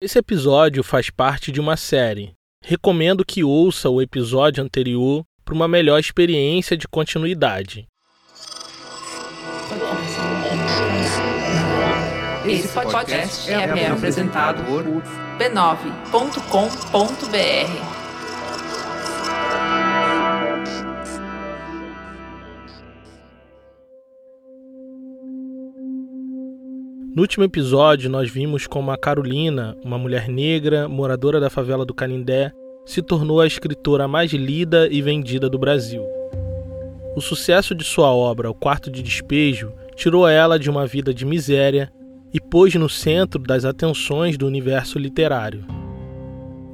Esse episódio faz parte de uma série. Recomendo que ouça o episódio anterior para uma melhor experiência de continuidade. Esse podcast é apresentado por b9.com.br. No último episódio, nós vimos como a Carolina, uma mulher negra, moradora da favela do Canindé, se tornou a escritora mais lida e vendida do Brasil. O sucesso de sua obra, O Quarto de Despejo, tirou ela de uma vida de miséria e pôs no centro das atenções do universo literário.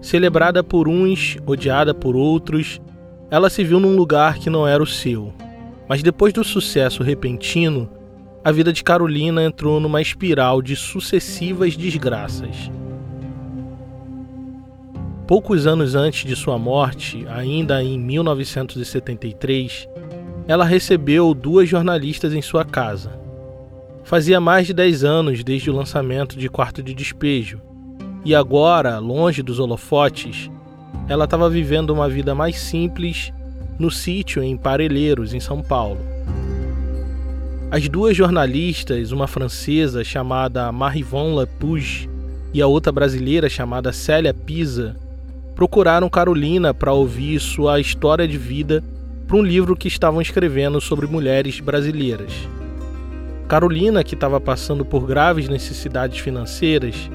Celebrada por uns, odiada por outros, ela se viu num lugar que não era o seu. Mas depois do sucesso repentino, a vida de Carolina entrou numa espiral de sucessivas desgraças. Poucos anos antes de sua morte, ainda em 1973, ela recebeu duas jornalistas em sua casa. Fazia mais de 10 anos desde o lançamento de Quarto de Despejo, e agora, longe dos holofotes, ela estava vivendo uma vida mais simples no sítio em Parelheiros, em São Paulo. As duas jornalistas, uma francesa chamada Marivon Lepouge e a outra brasileira chamada Célia Pisa, procuraram Carolina para ouvir sua história de vida para um livro que estavam escrevendo sobre mulheres brasileiras. Carolina, que estava passando por graves necessidades financeiras,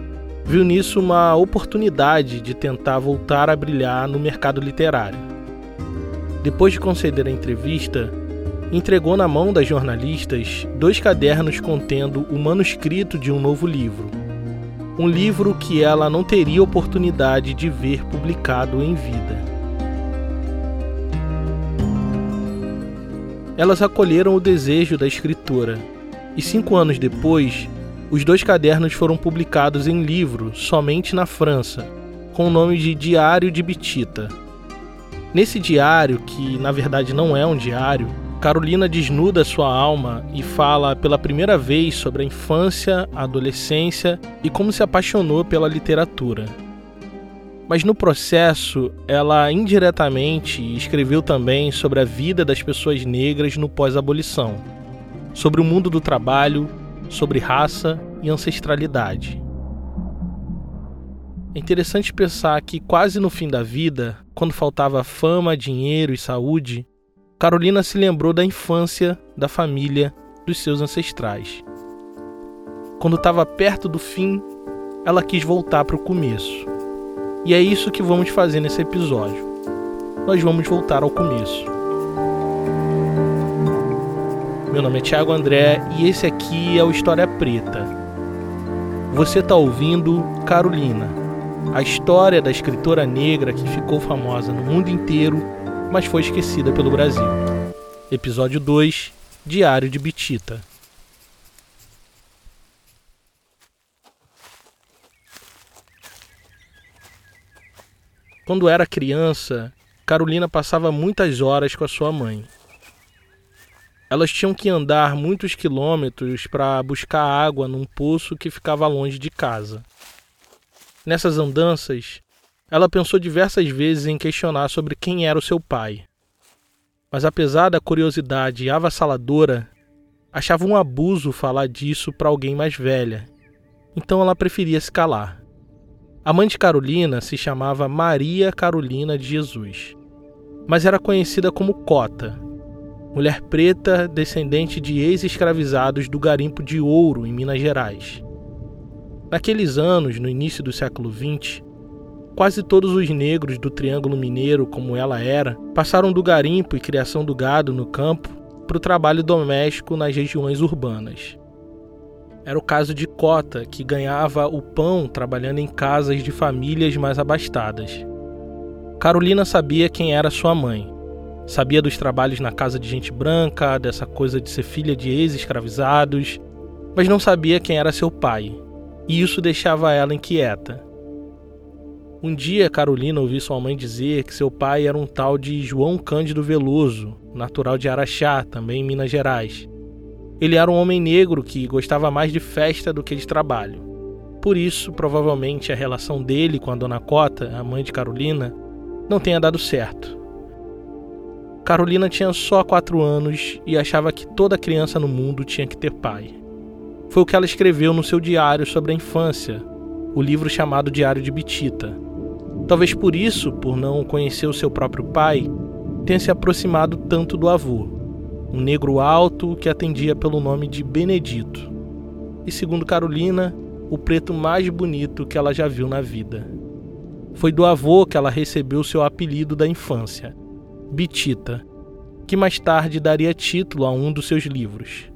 viu nisso uma oportunidade de tentar voltar a brilhar no mercado literário. Depois de conceder a entrevista, entregou na mão das jornalistas dois cadernos contendo o manuscrito de um novo livro. Um livro que ela não teria oportunidade de ver publicado em vida. Elas acolheram o desejo da escritora, e cinco anos depois, os dois cadernos foram publicados em livro somente na França, com o nome de Diário de Bitita. Nesse diário, que na verdade não é um diário, Carolina desnuda sua alma e fala pela primeira vez sobre a infância, a adolescência e como se apaixonou pela literatura. Mas no processo, ela indiretamente escreveu também sobre a vida das pessoas negras no pós-abolição, sobre o mundo do trabalho, sobre raça e ancestralidade. É interessante pensar que, quase no fim da vida, quando faltava fama, dinheiro e saúde, Carolina se lembrou da infância, da família, dos seus ancestrais. Quando estava perto do fim, ela quis voltar para o começo. E é isso que vamos fazer nesse episódio. Nós vamos voltar ao começo. Meu nome é Thiago André e esse aqui é o História Preta. Você está ouvindo Carolina, a história da escritora negra que ficou famosa no mundo inteiro mas foi esquecida pelo Brasil. Episódio 2 Diário de Bitita Quando era criança, Carolina passava muitas horas com a sua mãe. Elas tinham que andar muitos quilômetros para buscar água num poço que ficava longe de casa. Nessas andanças, ela pensou diversas vezes em questionar sobre quem era o seu pai. Mas apesar da curiosidade avassaladora, achava um abuso falar disso para alguém mais velha. Então ela preferia se calar. A mãe de Carolina se chamava Maria Carolina de Jesus, mas era conhecida como Cota, mulher preta descendente de ex-escravizados do garimpo de ouro em Minas Gerais. Naqueles anos, no início do século XX, Quase todos os negros do Triângulo Mineiro, como ela era, passaram do garimpo e criação do gado no campo para o trabalho doméstico nas regiões urbanas. Era o caso de Cota, que ganhava o pão trabalhando em casas de famílias mais abastadas. Carolina sabia quem era sua mãe. Sabia dos trabalhos na casa de gente branca, dessa coisa de ser filha de ex-escravizados, mas não sabia quem era seu pai. E isso deixava ela inquieta. Um dia, Carolina ouviu sua mãe dizer que seu pai era um tal de João Cândido Veloso, natural de Araxá, também em Minas Gerais. Ele era um homem negro que gostava mais de festa do que de trabalho. Por isso, provavelmente a relação dele com a dona Cota, a mãe de Carolina, não tenha dado certo. Carolina tinha só quatro anos e achava que toda criança no mundo tinha que ter pai. Foi o que ela escreveu no seu diário sobre a infância, o livro chamado Diário de Bitita. Talvez por isso, por não conhecer o seu próprio pai, tenha se aproximado tanto do avô, um negro alto que atendia pelo nome de Benedito. E segundo Carolina, o preto mais bonito que ela já viu na vida. Foi do avô que ela recebeu seu apelido da infância, Bitita, que mais tarde daria título a um dos seus livros.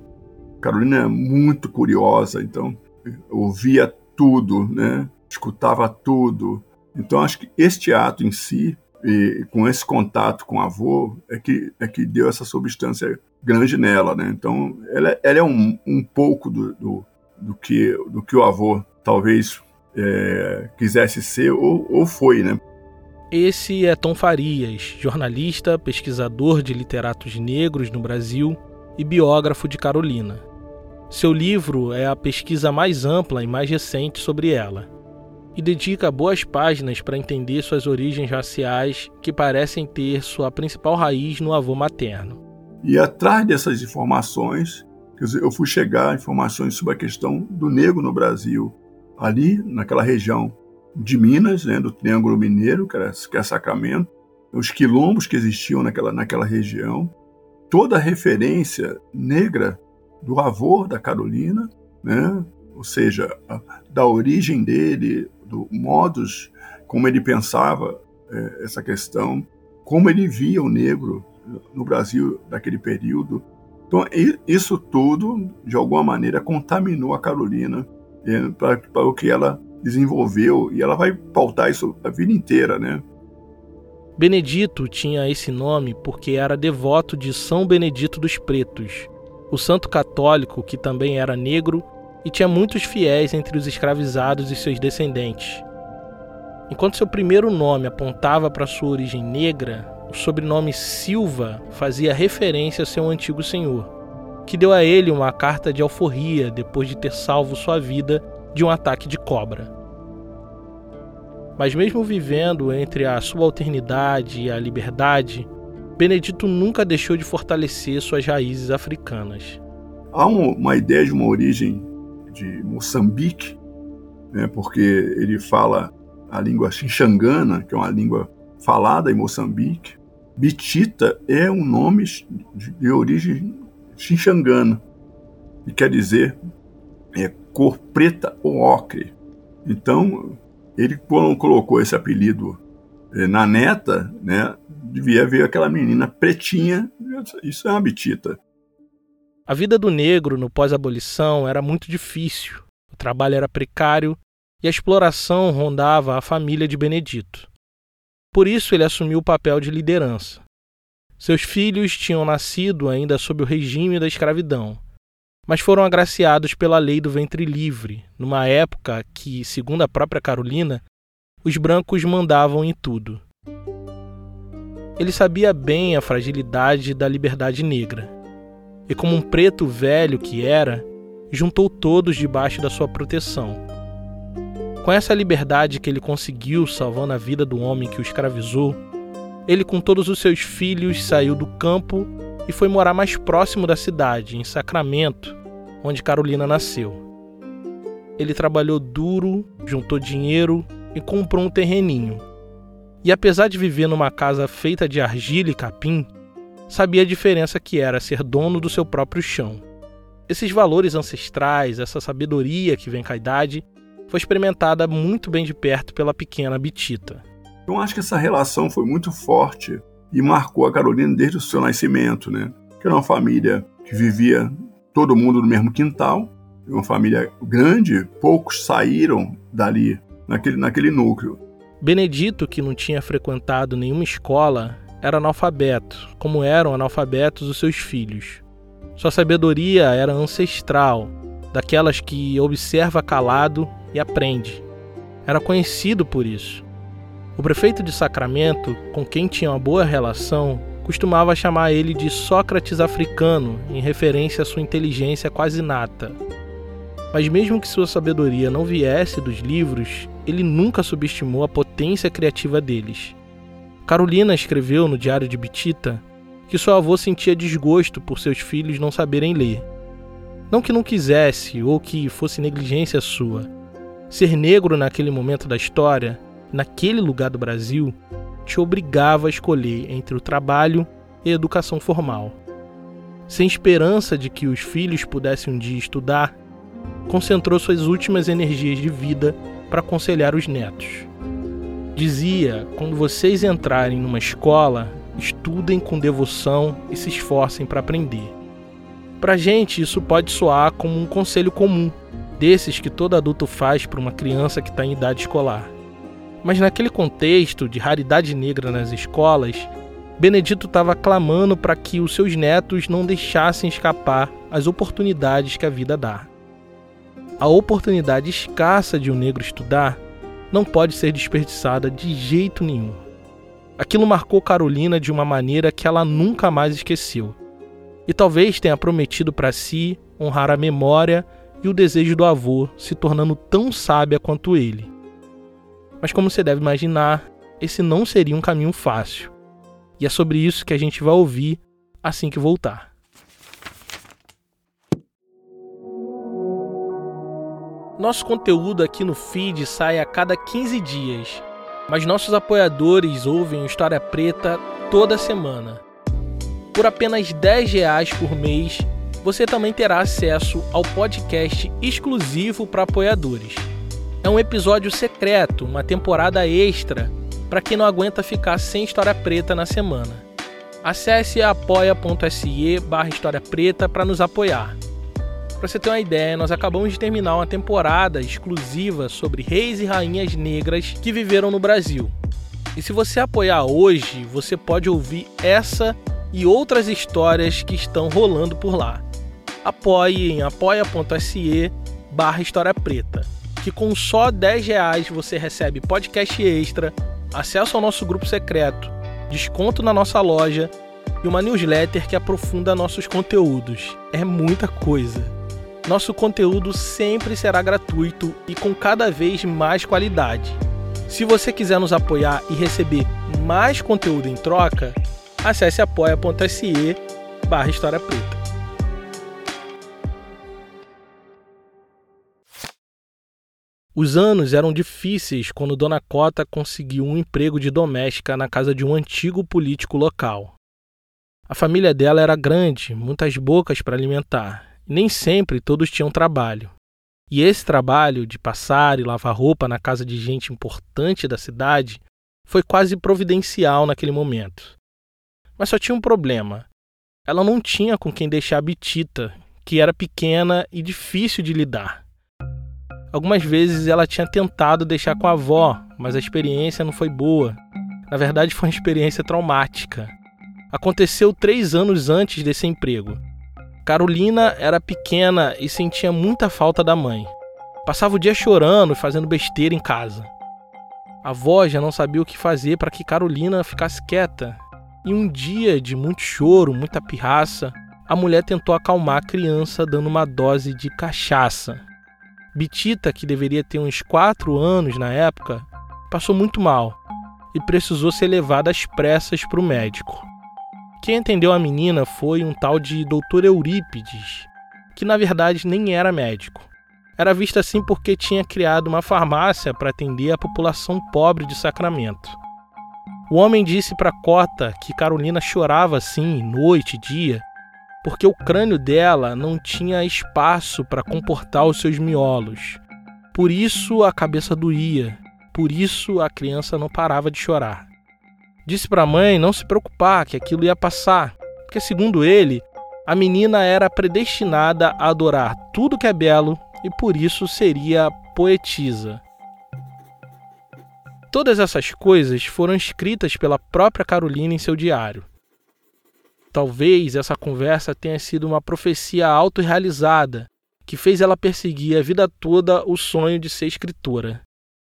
Carolina é muito curiosa, então ouvia tudo, né? escutava tudo. Então acho que este ato em si, com esse contato com o avô, é que, é que deu essa substância grande nela. Né? Então ela, ela é um, um pouco do, do, do, que, do que o avô talvez é, quisesse ser ou, ou foi. Né? Esse é Tom Farias, jornalista, pesquisador de literatos negros no Brasil e biógrafo de Carolina. Seu livro é a pesquisa mais ampla e mais recente sobre ela, e dedica boas páginas para entender suas origens raciais que parecem ter sua principal raiz no avô materno. E atrás dessas informações, eu fui chegar a informações sobre a questão do negro no Brasil, ali naquela região de Minas, né, do Triângulo Mineiro, que, era, que é Sacramento, os quilombos que existiam naquela, naquela região, toda a referência negra do avô da Carolina, né? Ou seja, da origem dele, do modos como ele pensava é, essa questão, como ele via o negro no Brasil daquele período. Então, isso tudo, de alguma maneira, contaminou a Carolina é, para o que ela desenvolveu e ela vai pautar isso a vida inteira, né? Benedito tinha esse nome porque era devoto de São Benedito dos Pretos, o santo católico que também era negro e tinha muitos fiéis entre os escravizados e seus descendentes. Enquanto seu primeiro nome apontava para sua origem negra, o sobrenome Silva fazia referência ao seu antigo senhor, que deu a ele uma carta de alforria depois de ter salvo sua vida de um ataque de cobra. Mas, mesmo vivendo entre a subalternidade e a liberdade, Benedito nunca deixou de fortalecer suas raízes africanas. Há uma ideia de uma origem de Moçambique, né, porque ele fala a língua xinxangana, que é uma língua falada em Moçambique. Bitita é um nome de origem xinxangana, e quer dizer é, cor preta ou ocre. Então, ele quando colocou esse apelido é, na neta, né, devia ver aquela menina pretinha, isso é uma bitita. A vida do negro no pós-abolição era muito difícil. O trabalho era precário e a exploração rondava a família de Benedito. Por isso ele assumiu o papel de liderança. Seus filhos tinham nascido ainda sob o regime da escravidão, mas foram agraciados pela lei do ventre livre, numa época que, segundo a própria Carolina, os brancos mandavam em tudo. Ele sabia bem a fragilidade da liberdade negra. E, como um preto velho que era, juntou todos debaixo da sua proteção. Com essa liberdade que ele conseguiu salvando a vida do homem que o escravizou, ele, com todos os seus filhos, saiu do campo e foi morar mais próximo da cidade, em Sacramento, onde Carolina nasceu. Ele trabalhou duro, juntou dinheiro e comprou um terreninho e apesar de viver numa casa feita de argila e capim, sabia a diferença que era ser dono do seu próprio chão. Esses valores ancestrais, essa sabedoria que vem com a idade, foi experimentada muito bem de perto pela pequena Bitita. Eu acho que essa relação foi muito forte e marcou a Carolina desde o seu nascimento, né? Que era uma família que vivia todo mundo no mesmo quintal, uma família grande, poucos saíram dali, naquele, naquele núcleo. Benedito, que não tinha frequentado nenhuma escola, era analfabeto, como eram analfabetos os seus filhos. Sua sabedoria era ancestral, daquelas que observa calado e aprende. Era conhecido por isso. O prefeito de Sacramento, com quem tinha uma boa relação, costumava chamar ele de Sócrates africano, em referência à sua inteligência quase nata. Mas mesmo que sua sabedoria não viesse dos livros, ele nunca subestimou a potência criativa deles. Carolina escreveu no Diário de Bitita que seu avô sentia desgosto por seus filhos não saberem ler. Não que não quisesse ou que fosse negligência sua. Ser negro naquele momento da história, naquele lugar do Brasil, te obrigava a escolher entre o trabalho e a educação formal. Sem esperança de que os filhos pudessem um dia estudar, concentrou suas últimas energias de vida para aconselhar os netos. Dizia: quando vocês entrarem numa escola, estudem com devoção e se esforcem para aprender. Para gente, isso pode soar como um conselho comum, desses que todo adulto faz para uma criança que está em idade escolar. Mas naquele contexto de raridade negra nas escolas, Benedito estava clamando para que os seus netos não deixassem escapar as oportunidades que a vida dá. A oportunidade escassa de um negro estudar não pode ser desperdiçada de jeito nenhum. Aquilo marcou Carolina de uma maneira que ela nunca mais esqueceu. E talvez tenha prometido para si honrar a memória e o desejo do avô, se tornando tão sábia quanto ele. Mas como você deve imaginar, esse não seria um caminho fácil. E é sobre isso que a gente vai ouvir assim que voltar. Nosso conteúdo aqui no feed sai a cada 15 dias, mas nossos apoiadores ouvem História Preta toda semana. Por apenas 10 reais por mês, você também terá acesso ao podcast exclusivo para apoiadores. É um episódio secreto, uma temporada extra para quem não aguenta ficar sem história preta na semana. Acesse apoia.se barra História Preta para nos apoiar. Para você ter uma ideia, nós acabamos de terminar uma temporada exclusiva sobre reis e rainhas negras que viveram no Brasil. E se você apoiar hoje, você pode ouvir essa e outras histórias que estão rolando por lá. Apoie em apoia.se barra História Preta, que com só 10 reais você recebe podcast extra, acesso ao nosso grupo secreto, desconto na nossa loja e uma newsletter que aprofunda nossos conteúdos. É muita coisa. Nosso conteúdo sempre será gratuito e com cada vez mais qualidade. Se você quiser nos apoiar e receber mais conteúdo em troca, acesse apoia.se barra História Preta. Os anos eram difíceis quando Dona Cota conseguiu um emprego de doméstica na casa de um antigo político local. A família dela era grande, muitas bocas para alimentar, nem sempre todos tinham trabalho. E esse trabalho de passar e lavar roupa na casa de gente importante da cidade foi quase providencial naquele momento. Mas só tinha um problema. Ela não tinha com quem deixar a Bitita, que era pequena e difícil de lidar. Algumas vezes ela tinha tentado deixar com a avó, mas a experiência não foi boa. Na verdade, foi uma experiência traumática. Aconteceu três anos antes desse emprego. Carolina era pequena e sentia muita falta da mãe. Passava o dia chorando e fazendo besteira em casa. A avó já não sabia o que fazer para que Carolina ficasse quieta. E um dia de muito choro, muita pirraça, a mulher tentou acalmar a criança dando uma dose de cachaça. Bitita, que deveria ter uns 4 anos na época, passou muito mal e precisou ser levada às pressas para o médico. Quem atendeu a menina foi um tal de Dr. Eurípides, que na verdade nem era médico. Era visto assim porque tinha criado uma farmácia para atender a população pobre de Sacramento. O homem disse para Cota que Carolina chorava assim, noite e dia, porque o crânio dela não tinha espaço para comportar os seus miolos. Por isso a cabeça doía, por isso a criança não parava de chorar. Disse para a mãe não se preocupar, que aquilo ia passar, porque, segundo ele, a menina era predestinada a adorar tudo que é belo e por isso seria poetisa. Todas essas coisas foram escritas pela própria Carolina em seu diário. Talvez essa conversa tenha sido uma profecia autorrealizada que fez ela perseguir a vida toda o sonho de ser escritora.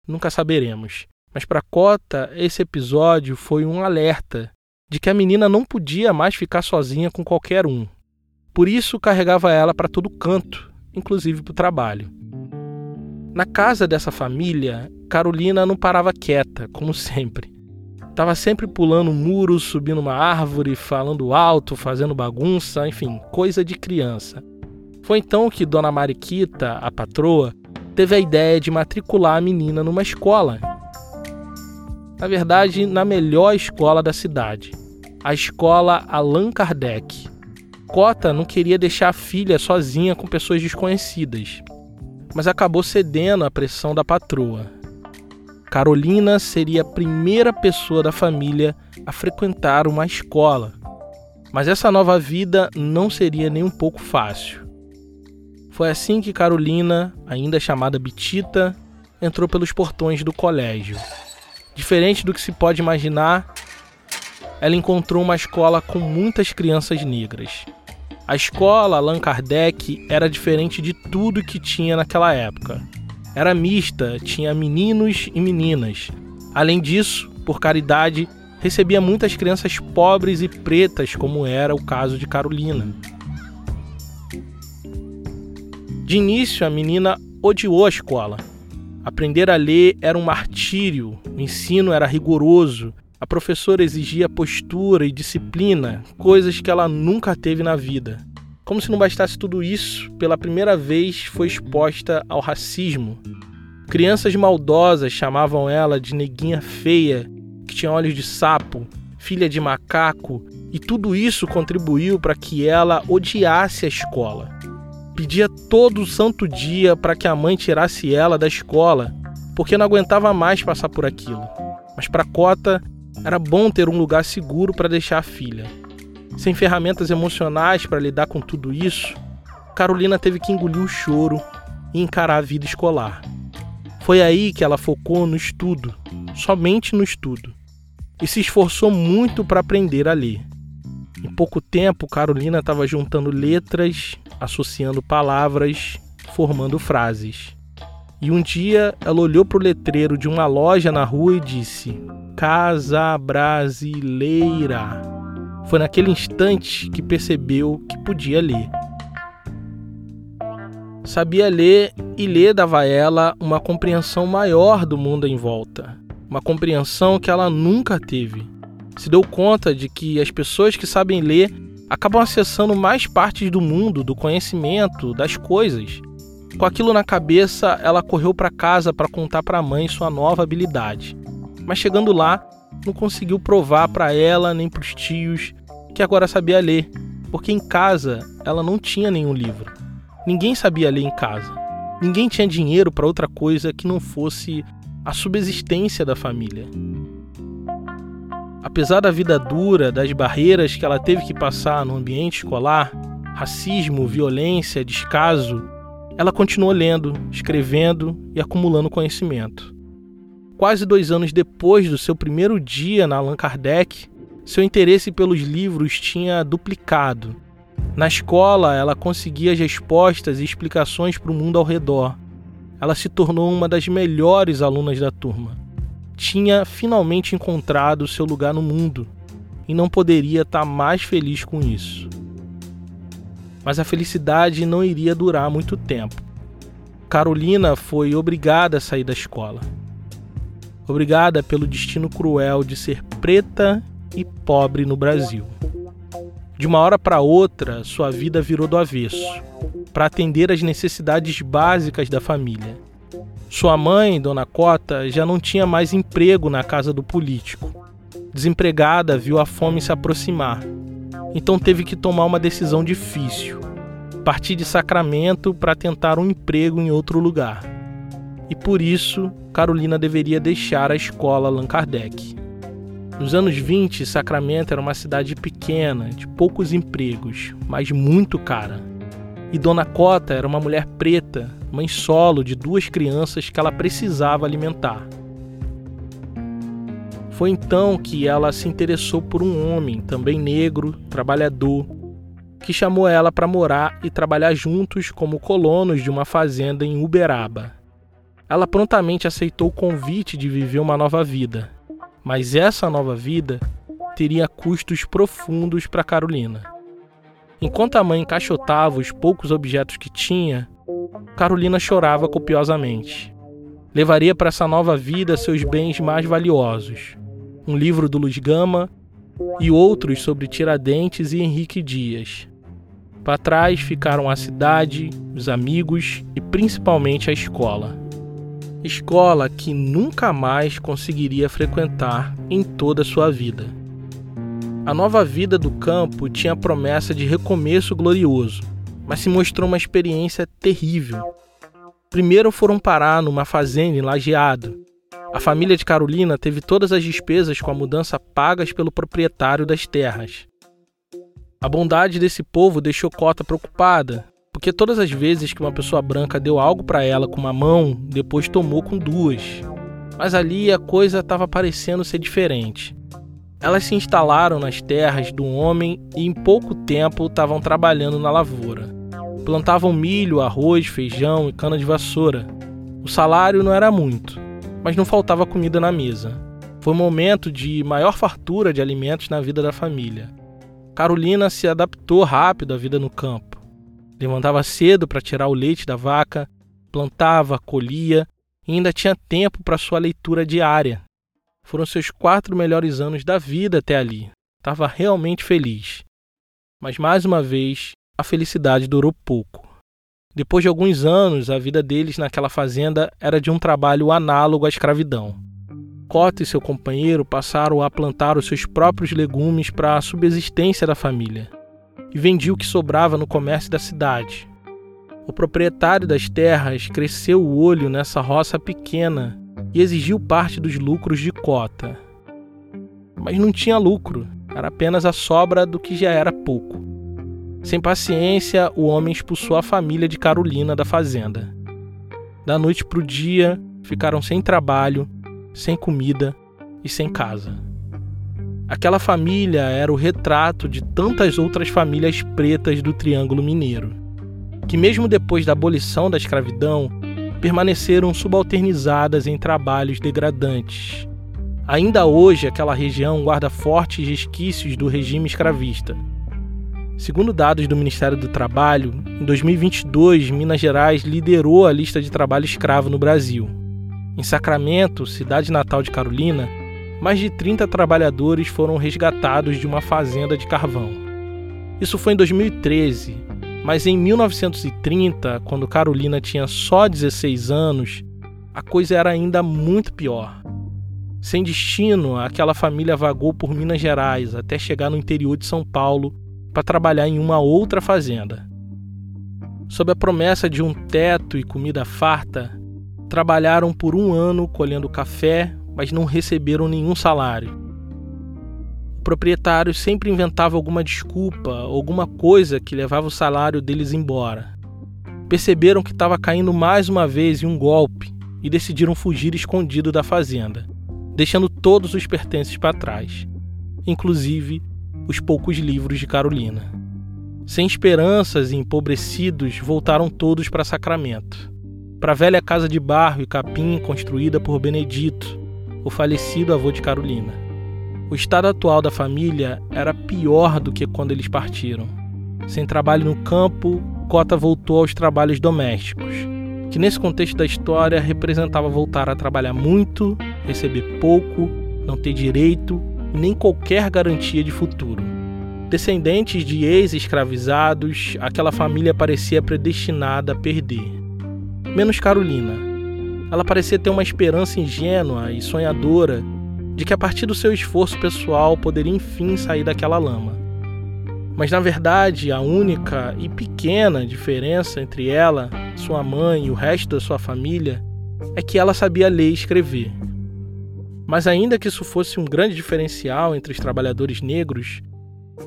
Nunca saberemos. Mas para Cota, esse episódio foi um alerta de que a menina não podia mais ficar sozinha com qualquer um. Por isso carregava ela para todo canto inclusive para o trabalho. Na casa dessa família, Carolina não parava quieta, como sempre. Estava sempre pulando muros, subindo uma árvore, falando alto, fazendo bagunça, enfim, coisa de criança. Foi então que Dona Mariquita, a patroa, teve a ideia de matricular a menina numa escola. Na verdade, na melhor escola da cidade, a escola Allan Kardec. Cota não queria deixar a filha sozinha com pessoas desconhecidas, mas acabou cedendo à pressão da patroa. Carolina seria a primeira pessoa da família a frequentar uma escola, mas essa nova vida não seria nem um pouco fácil. Foi assim que Carolina, ainda chamada Bitita, entrou pelos portões do colégio. Diferente do que se pode imaginar, ela encontrou uma escola com muitas crianças negras. A escola Allan Kardec era diferente de tudo que tinha naquela época. Era mista, tinha meninos e meninas. Além disso, por caridade, recebia muitas crianças pobres e pretas, como era o caso de Carolina. De início, a menina odiou a escola. Aprender a ler era um martírio, o ensino era rigoroso a professora exigia postura e disciplina, coisas que ela nunca teve na vida. Como se não bastasse tudo isso, pela primeira vez foi exposta ao racismo. Crianças maldosas chamavam ela de neguinha feia, que tinha olhos de sapo, filha de macaco, e tudo isso contribuiu para que ela odiasse a escola. Pedia todo santo dia para que a mãe tirasse ela da escola, porque não aguentava mais passar por aquilo. Mas para Cota, era bom ter um lugar seguro para deixar a filha. Sem ferramentas emocionais para lidar com tudo isso, Carolina teve que engolir o choro e encarar a vida escolar. Foi aí que ela focou no estudo, somente no estudo, e se esforçou muito para aprender a ler. Em pouco tempo, Carolina estava juntando letras, associando palavras, formando frases. E um dia ela olhou para o letreiro de uma loja na rua e disse: Casa Brasileira. Foi naquele instante que percebeu que podia ler. Sabia ler e ler dava a ela uma compreensão maior do mundo em volta, uma compreensão que ela nunca teve. Se deu conta de que as pessoas que sabem ler acabam acessando mais partes do mundo, do conhecimento, das coisas com aquilo na cabeça, ela correu para casa para contar para a mãe sua nova habilidade. Mas chegando lá, não conseguiu provar para ela nem para os tios que agora sabia ler, porque em casa ela não tinha nenhum livro. Ninguém sabia ler em casa. Ninguém tinha dinheiro para outra coisa que não fosse a subsistência da família. Apesar da vida dura, das barreiras que ela teve que passar no ambiente escolar, racismo, violência, descaso, ela continuou lendo, escrevendo e acumulando conhecimento. Quase dois anos depois do seu primeiro dia na Allan Kardec, seu interesse pelos livros tinha duplicado. Na escola, ela conseguia as respostas e explicações para o mundo ao redor. Ela se tornou uma das melhores alunas da turma. Tinha finalmente encontrado seu lugar no mundo e não poderia estar mais feliz com isso mas a felicidade não iria durar muito tempo. Carolina foi obrigada a sair da escola. Obrigada pelo destino cruel de ser preta e pobre no Brasil. De uma hora para outra, sua vida virou do avesso, para atender às necessidades básicas da família. Sua mãe, Dona Cota, já não tinha mais emprego na casa do político. Desempregada, viu a fome se aproximar então teve que tomar uma decisão difícil: partir de Sacramento para tentar um emprego em outro lugar. E por isso, Carolina deveria deixar a escola Allan Kardec. Nos anos 20, Sacramento era uma cidade pequena, de poucos empregos, mas muito cara. E Dona Cota era uma mulher preta, mãe solo de duas crianças que ela precisava alimentar. Foi então que ela se interessou por um homem, também negro, trabalhador, que chamou ela para morar e trabalhar juntos como colonos de uma fazenda em Uberaba. Ela prontamente aceitou o convite de viver uma nova vida, mas essa nova vida teria custos profundos para Carolina. Enquanto a mãe encaixotava os poucos objetos que tinha, Carolina chorava copiosamente. Levaria para essa nova vida seus bens mais valiosos: um livro do Luiz Gama e outros sobre Tiradentes e Henrique Dias. Para trás ficaram a cidade, os amigos e principalmente a escola. Escola que nunca mais conseguiria frequentar em toda a sua vida. A nova vida do campo tinha a promessa de recomeço glorioso, mas se mostrou uma experiência terrível. Primeiro foram parar numa fazenda em Lajeado. A família de Carolina teve todas as despesas com a mudança pagas pelo proprietário das terras. A bondade desse povo deixou Cota preocupada, porque todas as vezes que uma pessoa branca deu algo para ela com uma mão, depois tomou com duas. Mas ali a coisa estava parecendo ser diferente. Elas se instalaram nas terras do homem e em pouco tempo estavam trabalhando na lavoura. Plantavam milho, arroz, feijão e cana de vassoura. O salário não era muito, mas não faltava comida na mesa. Foi um momento de maior fartura de alimentos na vida da família. Carolina se adaptou rápido à vida no campo. Levantava cedo para tirar o leite da vaca, plantava, colhia e ainda tinha tempo para sua leitura diária. Foram seus quatro melhores anos da vida até ali. Estava realmente feliz. Mas mais uma vez, a felicidade durou pouco. Depois de alguns anos, a vida deles naquela fazenda era de um trabalho análogo à escravidão. Cota e seu companheiro passaram a plantar os seus próprios legumes para a subsistência da família e vendiam o que sobrava no comércio da cidade. O proprietário das terras cresceu o olho nessa roça pequena e exigiu parte dos lucros de cota. Mas não tinha lucro, era apenas a sobra do que já era pouco. Sem paciência, o homem expulsou a família de Carolina da fazenda. Da noite para o dia, ficaram sem trabalho sem comida e sem casa. Aquela família era o retrato de tantas outras famílias pretas do Triângulo Mineiro, que, mesmo depois da abolição da escravidão, permaneceram subalternizadas em trabalhos degradantes. Ainda hoje, aquela região guarda fortes resquícios do regime escravista. Segundo dados do Ministério do Trabalho, em 2022, Minas Gerais liderou a lista de trabalho escravo no Brasil. Em Sacramento, cidade natal de Carolina, mais de 30 trabalhadores foram resgatados de uma fazenda de carvão. Isso foi em 2013, mas em 1930, quando Carolina tinha só 16 anos, a coisa era ainda muito pior. Sem destino, aquela família vagou por Minas Gerais até chegar no interior de São Paulo para trabalhar em uma outra fazenda. Sob a promessa de um teto e comida farta, Trabalharam por um ano colhendo café, mas não receberam nenhum salário. O proprietário sempre inventava alguma desculpa, alguma coisa que levava o salário deles embora. Perceberam que estava caindo mais uma vez em um golpe e decidiram fugir escondido da fazenda, deixando todos os pertences para trás, inclusive os poucos livros de Carolina. Sem esperanças e empobrecidos, voltaram todos para Sacramento para a velha casa de barro e capim construída por Benedito, o falecido avô de Carolina. O estado atual da família era pior do que quando eles partiram. Sem trabalho no campo, Cota voltou aos trabalhos domésticos, que nesse contexto da história representava voltar a trabalhar muito, receber pouco, não ter direito nem qualquer garantia de futuro. Descendentes de ex-escravizados, aquela família parecia predestinada a perder menos Carolina. Ela parecia ter uma esperança ingênua e sonhadora de que a partir do seu esforço pessoal poderia enfim sair daquela lama. Mas na verdade, a única e pequena diferença entre ela, sua mãe e o resto da sua família é que ela sabia ler e escrever. Mas ainda que isso fosse um grande diferencial entre os trabalhadores negros,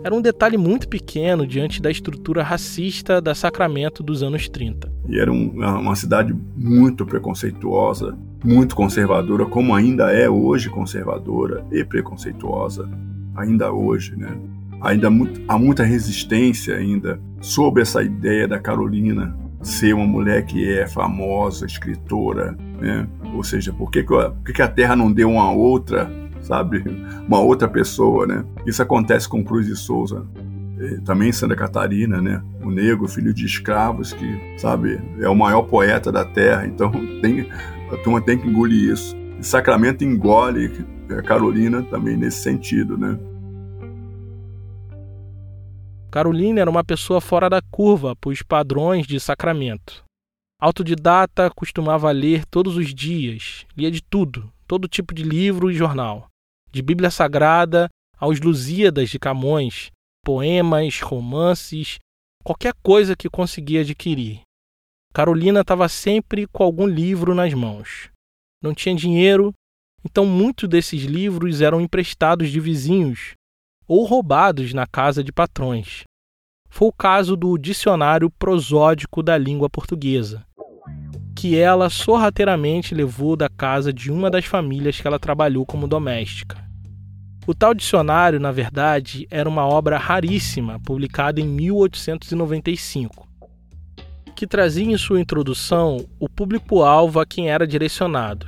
era um detalhe muito pequeno diante da estrutura racista da Sacramento dos anos 30. E era um, uma cidade muito preconceituosa, muito conservadora, como ainda é hoje conservadora e preconceituosa, ainda hoje, né? Ainda há muita resistência ainda sobre essa ideia da Carolina ser uma mulher que é famosa, escritora, né? Ou seja, por que, por que a Terra não deu uma outra sabe? Uma outra pessoa, né? Isso acontece com Cruz de Souza. também em Santa Catarina, né? O negro, filho de escravos, que, sabe, é o maior poeta da terra, então tem, a turma tem que engolir isso. E Sacramento engole a Carolina também nesse sentido, né? Carolina era uma pessoa fora da curva para os padrões de Sacramento. Autodidata, costumava ler todos os dias, lia de tudo, todo tipo de livro e jornal, de Bíblia Sagrada aos Lusíadas de Camões, poemas, romances, qualquer coisa que conseguia adquirir. Carolina estava sempre com algum livro nas mãos. Não tinha dinheiro, então muitos desses livros eram emprestados de vizinhos ou roubados na casa de patrões. Foi o caso do Dicionário Prosódico da Língua Portuguesa, que ela sorrateiramente levou da casa de uma das famílias que ela trabalhou como doméstica. O tal dicionário, na verdade, era uma obra raríssima, publicada em 1895, que trazia em sua introdução o público-alvo a quem era direcionado.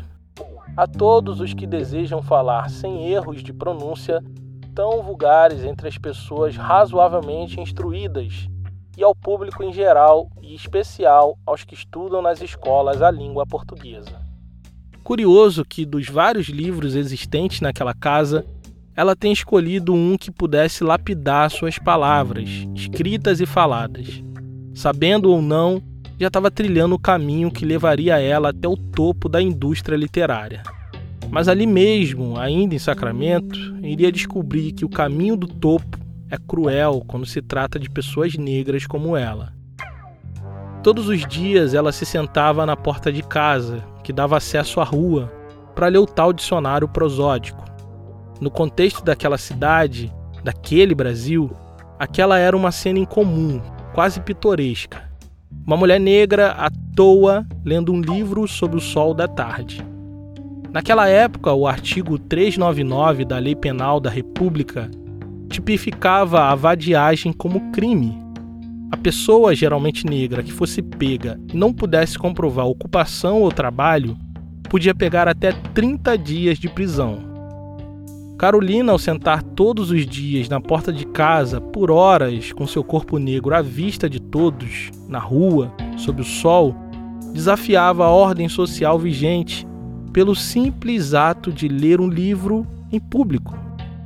A todos os que desejam falar sem erros de pronúncia tão vulgares entre as pessoas razoavelmente instruídas e ao público em geral e especial aos que estudam nas escolas a língua portuguesa. Curioso que dos vários livros existentes naquela casa, ela tem escolhido um que pudesse lapidar suas palavras, escritas e faladas. Sabendo ou não, já estava trilhando o caminho que levaria ela até o topo da indústria literária. Mas ali mesmo, ainda em Sacramento, iria descobrir que o caminho do topo é cruel quando se trata de pessoas negras como ela. Todos os dias ela se sentava na porta de casa, que dava acesso à rua, para ler o tal dicionário prosódico. No contexto daquela cidade, daquele Brasil, aquela era uma cena incomum, quase pitoresca. Uma mulher negra à toa lendo um livro sob o sol da tarde. Naquela época, o artigo 399 da Lei Penal da República tipificava a vadiagem como crime. A pessoa, geralmente negra, que fosse pega e não pudesse comprovar ocupação ou trabalho, podia pegar até 30 dias de prisão. Carolina, ao sentar todos os dias na porta de casa, por horas, com seu corpo negro à vista de todos, na rua, sob o sol, desafiava a ordem social vigente pelo simples ato de ler um livro em público.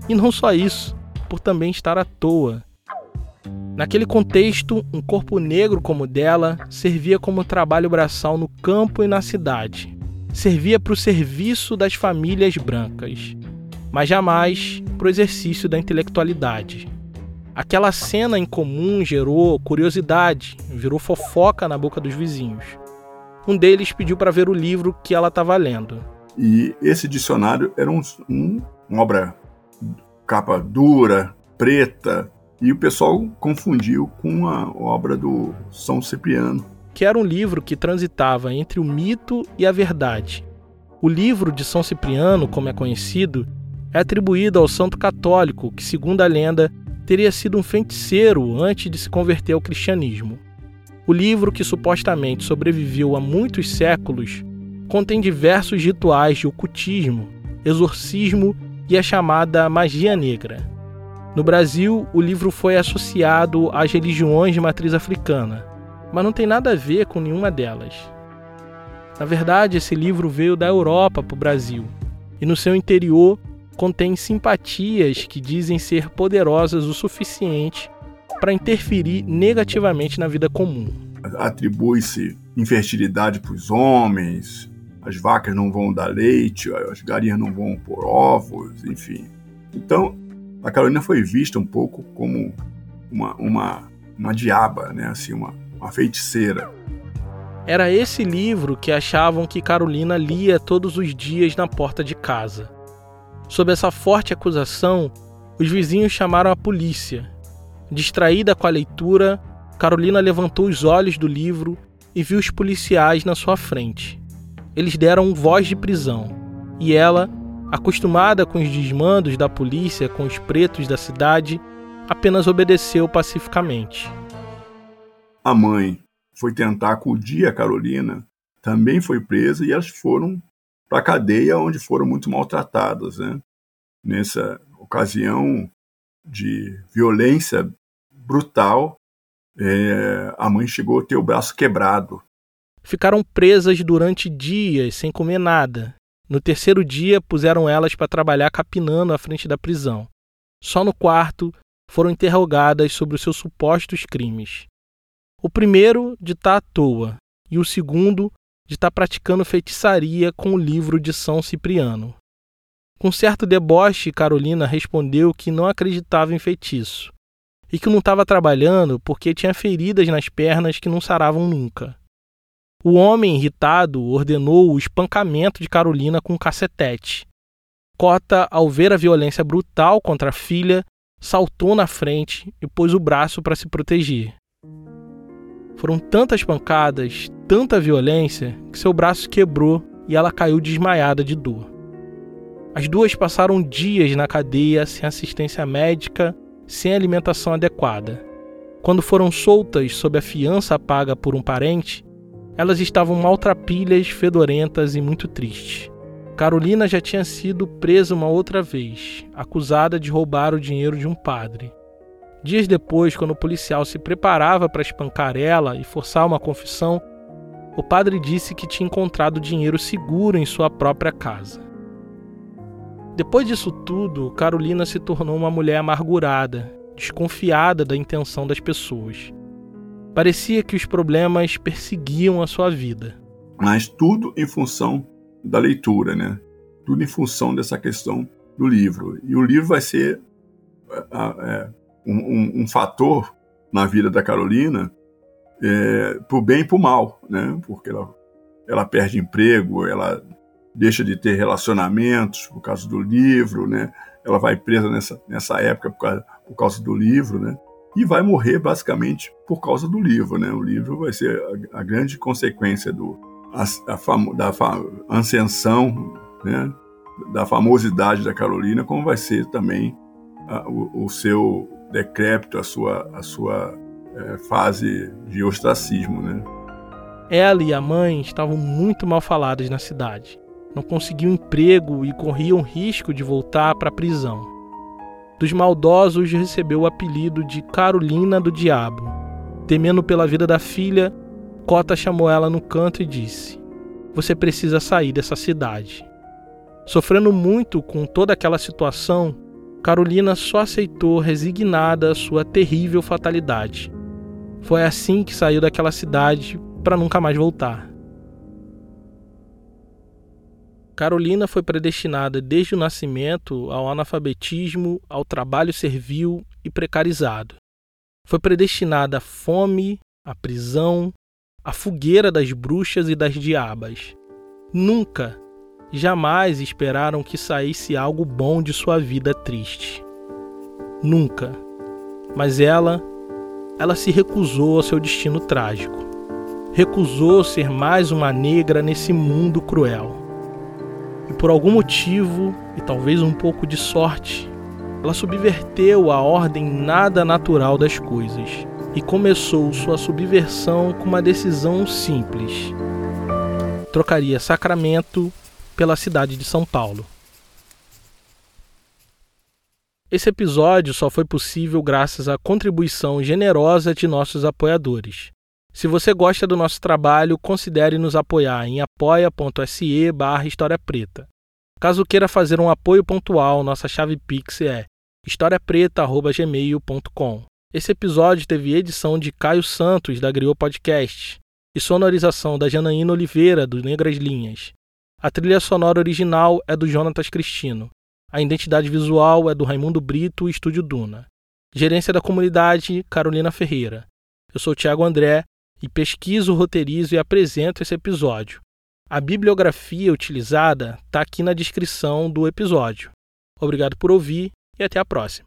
E não só isso, por também estar à toa. Naquele contexto, um corpo negro como o dela servia como trabalho braçal no campo e na cidade. Servia para o serviço das famílias brancas mas jamais para o exercício da intelectualidade. Aquela cena em comum gerou curiosidade, virou fofoca na boca dos vizinhos. Um deles pediu para ver o livro que ela estava lendo. E esse dicionário era um, um, uma obra capa dura, preta, e o pessoal confundiu com a obra do São Cipriano. Que era um livro que transitava entre o mito e a verdade. O livro de São Cipriano, como é conhecido, é atribuído ao santo católico que, segundo a lenda, teria sido um feiticeiro antes de se converter ao cristianismo. O livro, que supostamente sobreviveu a muitos séculos, contém diversos rituais de ocultismo, exorcismo e a chamada magia negra. No Brasil, o livro foi associado às religiões de matriz africana, mas não tem nada a ver com nenhuma delas. Na verdade, esse livro veio da Europa para o Brasil, e no seu interior contém simpatias que dizem ser poderosas o suficiente para interferir negativamente na vida comum. Atribui-se infertilidade para os homens, as vacas não vão dar leite, as galinhas não vão pôr ovos, enfim. Então, a Carolina foi vista um pouco como uma, uma, uma diaba, né? assim, uma, uma feiticeira. Era esse livro que achavam que Carolina lia todos os dias na porta de casa. Sob essa forte acusação, os vizinhos chamaram a polícia. Distraída com a leitura, Carolina levantou os olhos do livro e viu os policiais na sua frente. Eles deram voz de prisão, e ela, acostumada com os desmandos da polícia com os pretos da cidade, apenas obedeceu pacificamente. A mãe foi tentar acudir a Carolina, também foi presa e elas foram para a cadeia, onde foram muito maltratadas. Né? Nessa ocasião de violência brutal. É, a mãe chegou a ter o braço quebrado. Ficaram presas durante dias sem comer nada. No terceiro dia, puseram elas para trabalhar capinando à frente da prisão. Só no quarto foram interrogadas sobre os seus supostos crimes. O primeiro de estar tá à toa, e o segundo de estar tá praticando feitiçaria com o livro de São Cipriano. Com certo deboche, Carolina respondeu que não acreditava em feitiço e que não estava trabalhando porque tinha feridas nas pernas que não saravam nunca. O homem, irritado, ordenou o espancamento de Carolina com um cacetete. Cota, ao ver a violência brutal contra a filha, saltou na frente e pôs o braço para se proteger. Foram tantas pancadas, tanta violência, que seu braço quebrou e ela caiu desmaiada de dor. As duas passaram dias na cadeia sem assistência médica, sem alimentação adequada. Quando foram soltas sob a fiança paga por um parente, elas estavam maltrapilhas, fedorentas e muito tristes. Carolina já tinha sido presa uma outra vez, acusada de roubar o dinheiro de um padre. Dias depois, quando o policial se preparava para espancar ela e forçar uma confissão, o padre disse que tinha encontrado dinheiro seguro em sua própria casa. Depois disso tudo, Carolina se tornou uma mulher amargurada, desconfiada da intenção das pessoas. Parecia que os problemas perseguiam a sua vida. Mas tudo em função da leitura, né? Tudo em função dessa questão do livro. E o livro vai ser é, um, um, um, fator na vida da Carolina é, o bem e para o mal, né? Porque ela, ela perde emprego, ela deixa de ter relacionamentos por causa do livro, né? Ela vai presa nessa, nessa época por causa, por causa do livro, né? E vai morrer basicamente por causa do livro, né? O livro vai ser a, a grande consequência do a, a da fa, ascensão, né? Da famosidade da Carolina, como vai ser também a, o, o, seu decrépito, a sua a sua é, fase de ostracismo, né? Ela e a mãe estavam muito mal faladas na cidade não conseguiam emprego e corriam risco de voltar para a prisão. Dos maldosos recebeu o apelido de Carolina do Diabo. Temendo pela vida da filha, Cota chamou ela no canto e disse: Você precisa sair dessa cidade. Sofrendo muito com toda aquela situação, Carolina só aceitou resignada sua terrível fatalidade. Foi assim que saiu daquela cidade para nunca mais voltar. Carolina foi predestinada desde o nascimento ao analfabetismo, ao trabalho servil e precarizado. Foi predestinada à fome, à prisão, à fogueira das bruxas e das diabas. Nunca, jamais esperaram que saísse algo bom de sua vida triste. Nunca. Mas ela, ela se recusou ao seu destino trágico. Recusou ser mais uma negra nesse mundo cruel e por algum motivo, e talvez um pouco de sorte, ela subverteu a ordem nada natural das coisas e começou sua subversão com uma decisão simples. Trocaria Sacramento pela cidade de São Paulo. Esse episódio só foi possível graças à contribuição generosa de nossos apoiadores. Se você gosta do nosso trabalho, considere nos apoiar em apoia.se barra História Preta. Caso queira fazer um apoio pontual, nossa chave Pix é historiapreta.gmail.com. Esse episódio teve edição de Caio Santos, da Griot Podcast, e sonorização da Janaína Oliveira, do Negras Linhas. A trilha sonora original é do Jonatas Cristino. A identidade visual é do Raimundo Brito, Estúdio Duna. Gerência da comunidade, Carolina Ferreira. Eu sou Tiago André e pesquiso, roteirizo e apresento esse episódio. A bibliografia utilizada está aqui na descrição do episódio. Obrigado por ouvir e até a próxima.